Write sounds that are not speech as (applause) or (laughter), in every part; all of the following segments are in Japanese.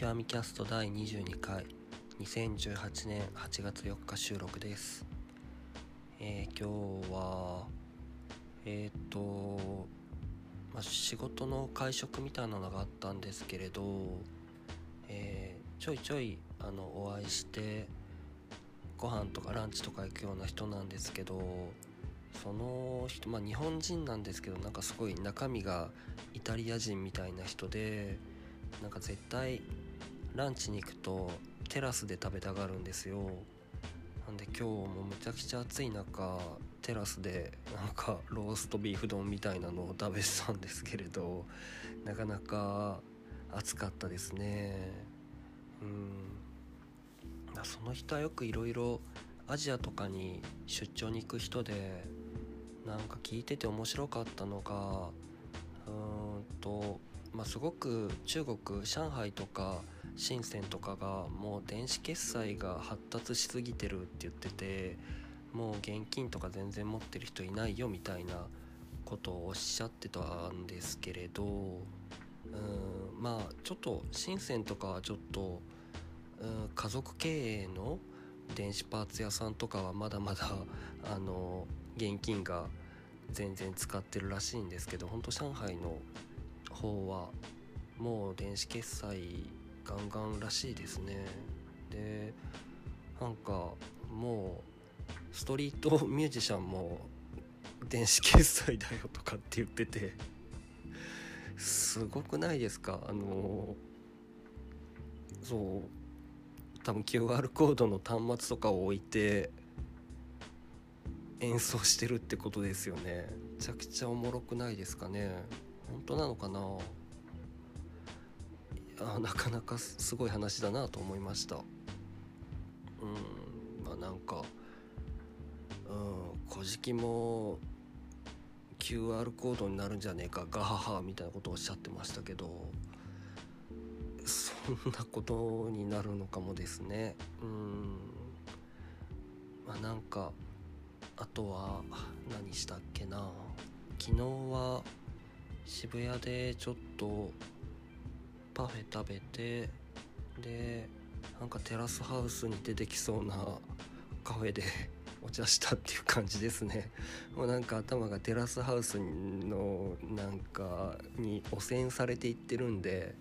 極みキャスト第22回。2018年8月4日収録です。えー、今日はえっ、と、まあ、仕事の会食みたいなのがあったんですけれど、えー、ちょいちょいあのお会いしてご飯とかランチとか行くような人なんですけどその人まあ日本人なんですけどなんかすごい中身がイタリア人みたいな人でなんか絶対ランチに行くとテラスで食べたがるんですよ。なんで今日もむちゃくちゃ暑い中テラスでなんかローストビーフ丼みたいなのを食べてたんですけれどなかなか暑かったですね。うん。その人はよくいろいろアジアとかに出張に行く人でなんか聞いてて面白かったのがうーんと、まあ、すごく中国上海とか深センとかがもう電子決済が発達しすぎてるって言っててもう現金とか全然持ってる人いないよみたいなことをおっしゃってたんですけれどうんまあちょっと深センとかはちょっとうん家族経営の電子パーツ屋さんとかはまだまだあの現金が全然使ってるらしいんですけど本当上海の方はもう電子決済ガンガンらしいですね。でなんかもうストリート (laughs) ミュージシャンも電子決済だよとかって言っててすごくないですか？あのそう多分 QR コードの端末とかを置いて演奏してるってことですよね。めちゃくちゃおもろくないですかね？本当なのかな？あなかなかすごい話だなと思いました。うんまあなんかうん「古事記」も QR コードになるんじゃねえかガハハみたいなことをおっしゃってましたけどそんなことになるのかもですね。うんまあなんかあとは何したっけな。昨日は渋谷でちょっとパフェ食べてでなんかテラスハウスに出てきそうなカフェで (laughs) お茶したっていう感じですね。(laughs) もうなんか頭がテラスハウスのなんかに汚染されていってるんで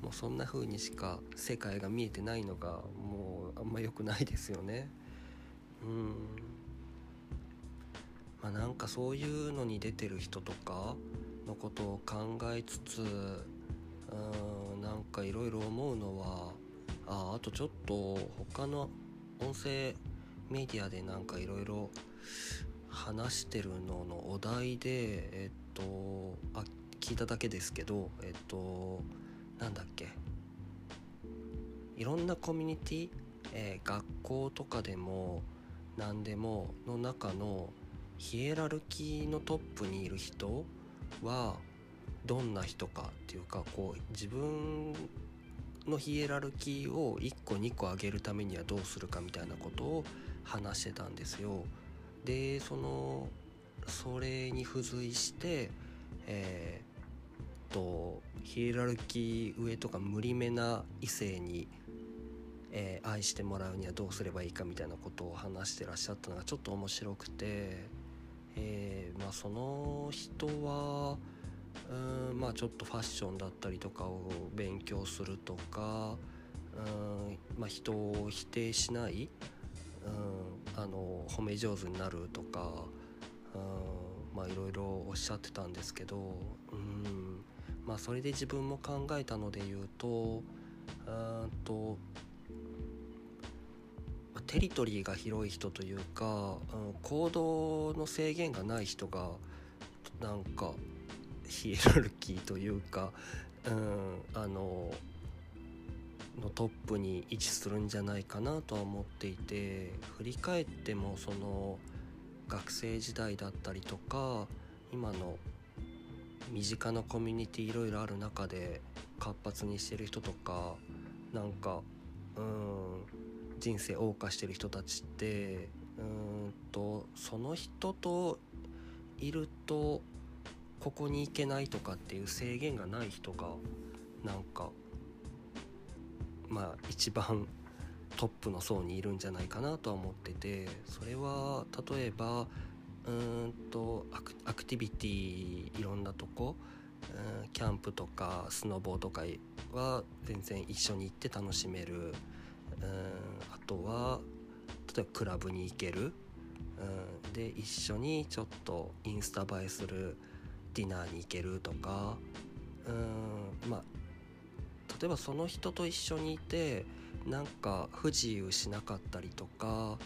もうそんな風にしか世界が見えてないのがもうあんま良くないですよね。うん。まあなんかそういうのに出てる人とかのことを考えつつうんなんかいろいろ思うのはああとちょっと他の音声メディアでなんかいろいろ話してるののお題でえっとあ聞いただけですけどえっとなんだっけ。いろんなコミュニティ、えー、学校とかでも何でもの中のヒエラルキーのトップにいる人はどんな人かっていうかこう自分のヒエラルキーを1個2個上げるためにはどうするかみたいなことを話してたんですよ。でそのそれに付随して、えー、とヒエラルキー上とか無理めな異性に、えー、愛してもらうにはどうすればいいかみたいなことを話してらっしゃったのがちょっと面白くて、えー、まあ、その人はうんまあちょっとファッションだったりとかを勉強するとかうんまあ人を否定しないうんあの褒め上手になるとかうんまあいろいろおっしゃってたんですけどうんまあそれで自分も考えたので言うとうんとテリトリーが広い人というか、うん、行動の制限がない人がなんかヒエラルキーというか、うん、あののトップに位置するんじゃないかなとは思っていて振り返ってもその学生時代だったりとか今の身近なコミュニティいろいろある中で活発にしてる人とかなんかうん人生謳歌してる人たちってうんとその人といるとここに行けないとかっていう制限がない人がなんかまあ一番トップの層にいるんじゃないかなとは思っててそれは例えばうんとアクティビティいろんなとこキャンプとかスノボーとかは全然一緒に行って楽しめる。うんあとは例えばクラブに行ける。うんで一緒にちょっとインスタ映えする。ディナーに行けるとかうーんまあ例えばその人と一緒にいてなんか不自由しなかったりとか、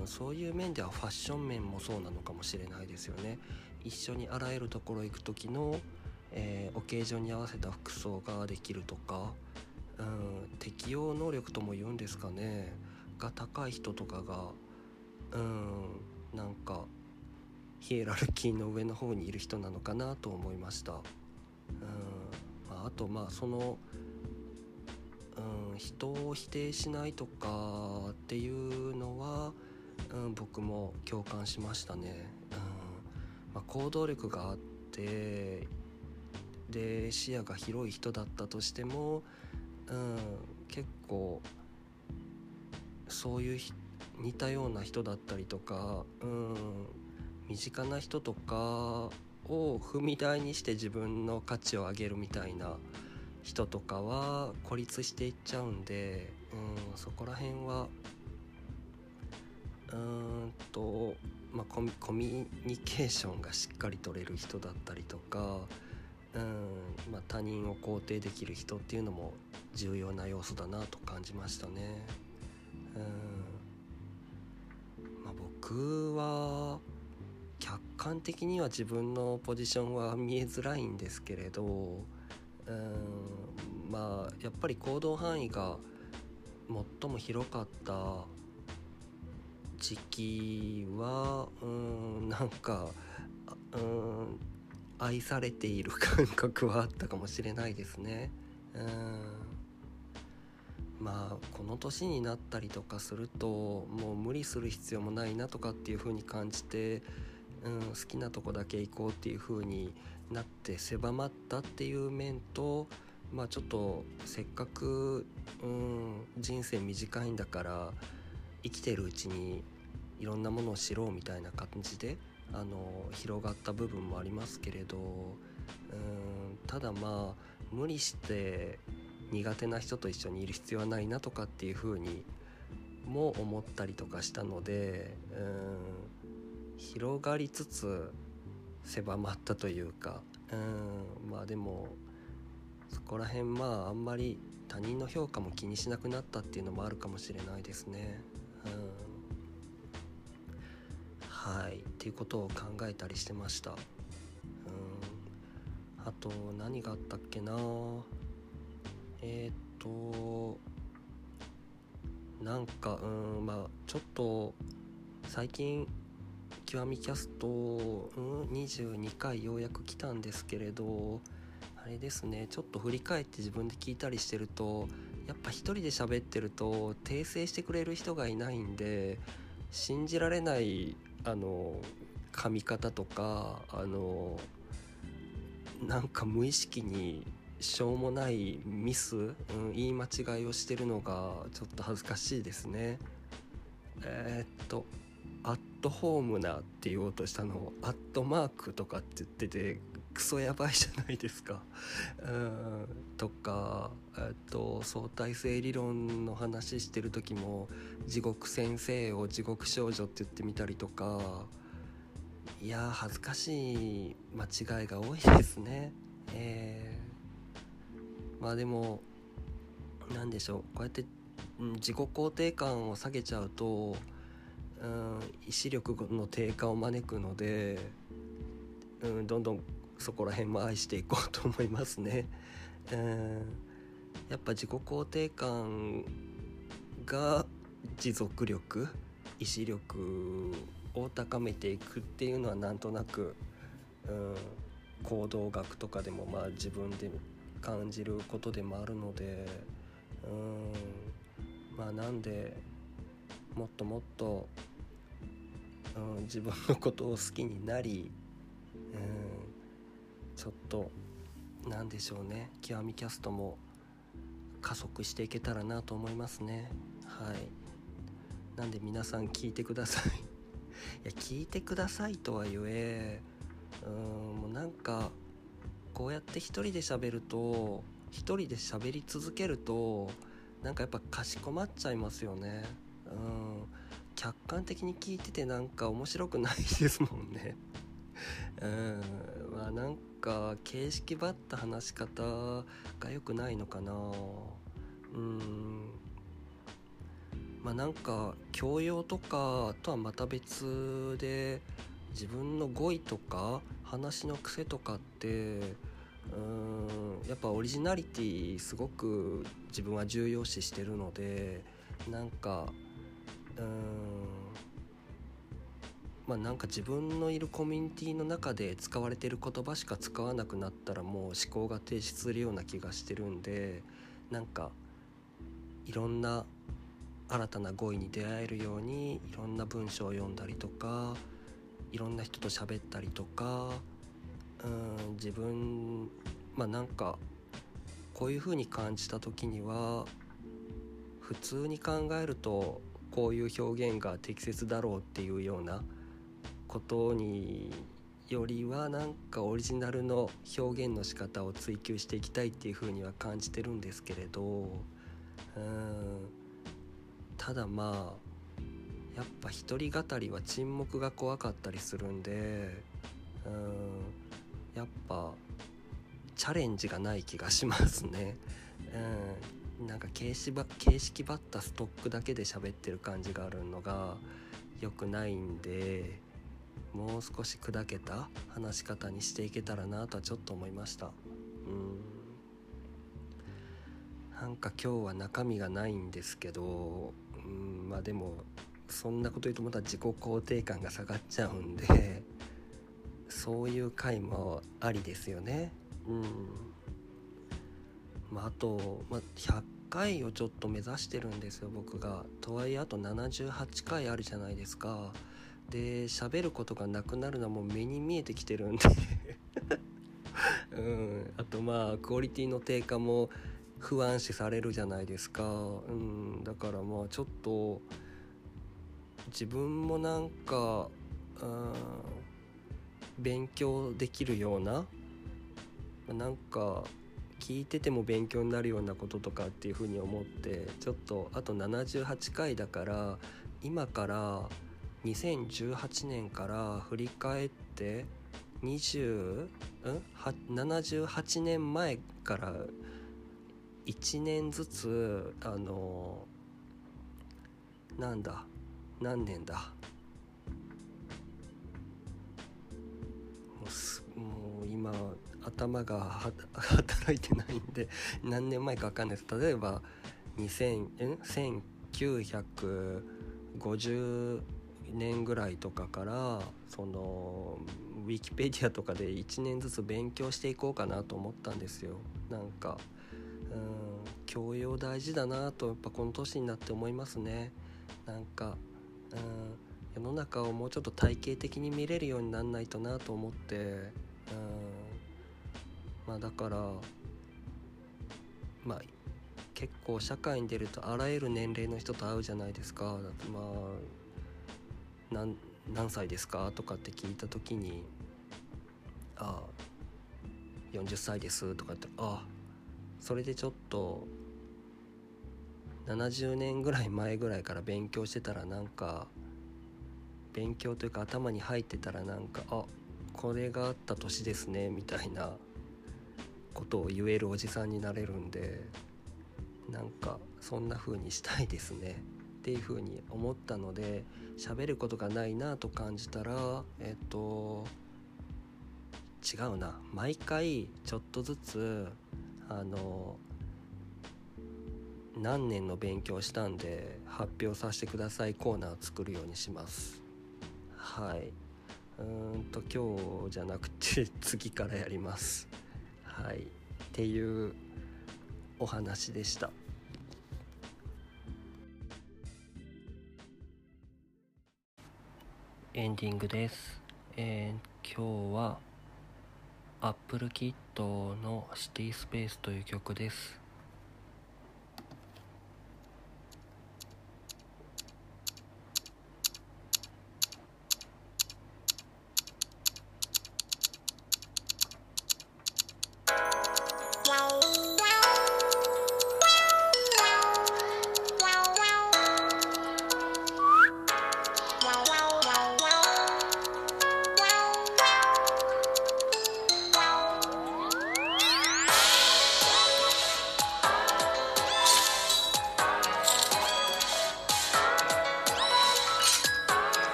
うん、そういう面ではファッション面もそうなのかもしれないですよね。一緒にあらゆるところ行く時の、えー、オケージョンに合わせた服装ができるとか、うん、適応能力とも言うんですかねが高い人とかが、うん、なんかヒエラルキーの上の方にいる人なのかなと思いました。うんまあ、あとまあそのうん、人を否定しないとかっていうのは、うん、僕も共感しましたね。うんまあ、行動力があってで視野が広い人だったとしても、うん、結構そういう似たような人だったりとか、うん、身近な人とかを踏み台にして自分の価値を上げるみたいな。人とかは孤立していっちゃうんで、うん、そこら辺はうんと、まあ、コミュニケーションがしっかり取れる人だったりとか、うんまあ、他人を肯定できる人っていうのも重要な要素だなと感じましたね。うんまあ、僕は客観的には自分のポジションは見えづらいんですけれどうーんまあやっぱり行動範囲が最も広かった時期はうんなんかうん愛されている感覚はあったかもしれないですね。うんまあこの年になったりとかするともう無理する必要もないなとかっていう風に感じてうん、好きなとこだけ行こうっていう風になって狭まったっていう面と、まあ、ちょっとせっかく、うん、人生短いんだから生きてるうちにいろんなものを知ろうみたいな感じであの広がった部分もありますけれど、うん、ただまあ無理して苦手な人と一緒にいる必要はないなとかっていう風にも思ったりとかしたので、うん広がりつつ狭まったというかうんまあでもそこら辺まああんまり他人の評価も気にしなくなったっていうのもあるかもしれないですね。うんはいっていうことを考えたりしてました。うんあと何があったっけなえっ、となんかうんまあちょっと最近極みキャスト、うん、22回ようやく来たんですけれどあれですねちょっと振り返って自分で聞いたりしてるとやっぱ一人で喋ってると訂正してくれる人がいないんで信じられないあの噛み方とかあのなんか無意識にしょうもないミス、うん、言い間違いをしてるのがちょっと恥ずかしいですね。えー、っとアットホームなって言おうとしたのをアットマークとかって言っててクソやばいじゃないですか。うんとか、えっと、相対性理論の話してる時も地獄先生を地獄少女って言ってみたりとかいや恥ずかしい間違いが多いですね。えー、まあでも何でしょうこうやって、自己肯定感を下げちゃうとうん、意志力の低下を招くので、うん、どんどんそこら辺も愛していこうと思いますね。うん、やっぱ自己肯定感が持続力意志力を高めていくっていうのはなんとなく、うん、行動学とかでもまあ自分で感じることでもあるので、うん、まあなんでもっともっとうん、自分のことを好きになり、うん、ちょっと何でしょうね。極みキャストも加速していけたらなと思いますね。はい。なんで皆さん聞いてください。(laughs) いや聞いてくださいとは言えうんもうなんかこうやって一人で喋ると一人で喋り続けるとなんかやっぱかしこまっちゃいますよね。うん。客観的に聞いててなんか面白くないですもんね。(laughs) うん。まあなんか形式ばった話し方が良くないのかな。うん。まあなんか教養とかとはまた別で自分の語彙とか話の癖とかってうん。やっぱオリジナリティすごく自分は重要視してるのでなんかうん。まあなんか自分のいるコミュニティの中で使われてる言葉しか使わなくなったらもう思考が停止するような気がしてるんでなんかいろんな新たな語彙に出会えるようにいろんな文章を読んだりとかいろんな人と喋ったりとかうん自分まあなんかこういうふうに感じた時には普通に考えるとこういう表現が適切だろうっていうようなことによりはなんかオリジナルの表現の仕方を追求していきたいっていうふうには感じてるんですけれどうん。ただまあやっぱ一人語りは沈黙が怖かったりするんでうん。やっぱチャレンジがない気がしますね。うん、なんか形式ば形式ばったストックだけで喋ってる感じがあるのが良くないんでもう少し砕けた話し方にしていけたらなとはちょっと思いました。うんなんか今日は中身がないんですけど、うん、まあでもそんなこと言うとまた自己肯定感が下がっちゃうんでそういう回もありですよね。うんまあ、あと、まあ、100回をちょっと目指してるんですよ僕が。とはいえあと78回あるじゃないですか。で喋ることがなくなるのはもう目に見えてきてるんで (laughs) うん、あとまあクオリティの低下も不安視されるじゃないですか、うん、だからまあちょっと自分もなんか、うん、勉強できるようななんか聞いてても勉強になるようなこととかっていうふうに思ってちょっとあと78回だから今から2018年から振り返って20ん？78年前から1年ずつあのなんだ？何年だ？もう今頭が (laughs) 働いてないんで何年前か分かんないです。例えば2000 1950年ぐらいとかからそのウィキペディアとかで1年ずつ勉強していこうかなと思ったんですよ。なんかうん教養大事だなとやっぱこの年になって思いますね。なんかうん世の中をもうちょっと体系的に見れるようになんないとなと思ってうんまあだからまあ結構社会に出るとあらゆる年齢の人と会うじゃないですか。まあ何何歳ですか?」とかって聞いた時に「ああ40歳です」とかって「ああそれでちょっと70年ぐらい前ぐらいから勉強してたらなんか勉強というか頭に入ってたらなんかあこれがあった年ですねみたいな。ことを言えるおじさんになれるんでなんかそんな風にしたいですね。っていうふうに思ったので喋ることがないなと感じたらえっと違うな。毎回ちょっとずつあの何年の勉強したんで発表させてください。コーナーを作るようにします。はい。うんと今日じゃなくて次からやります。はいっていうお話でしたエンディングです。えー、今日は Apple Kit のシティスペースという曲です。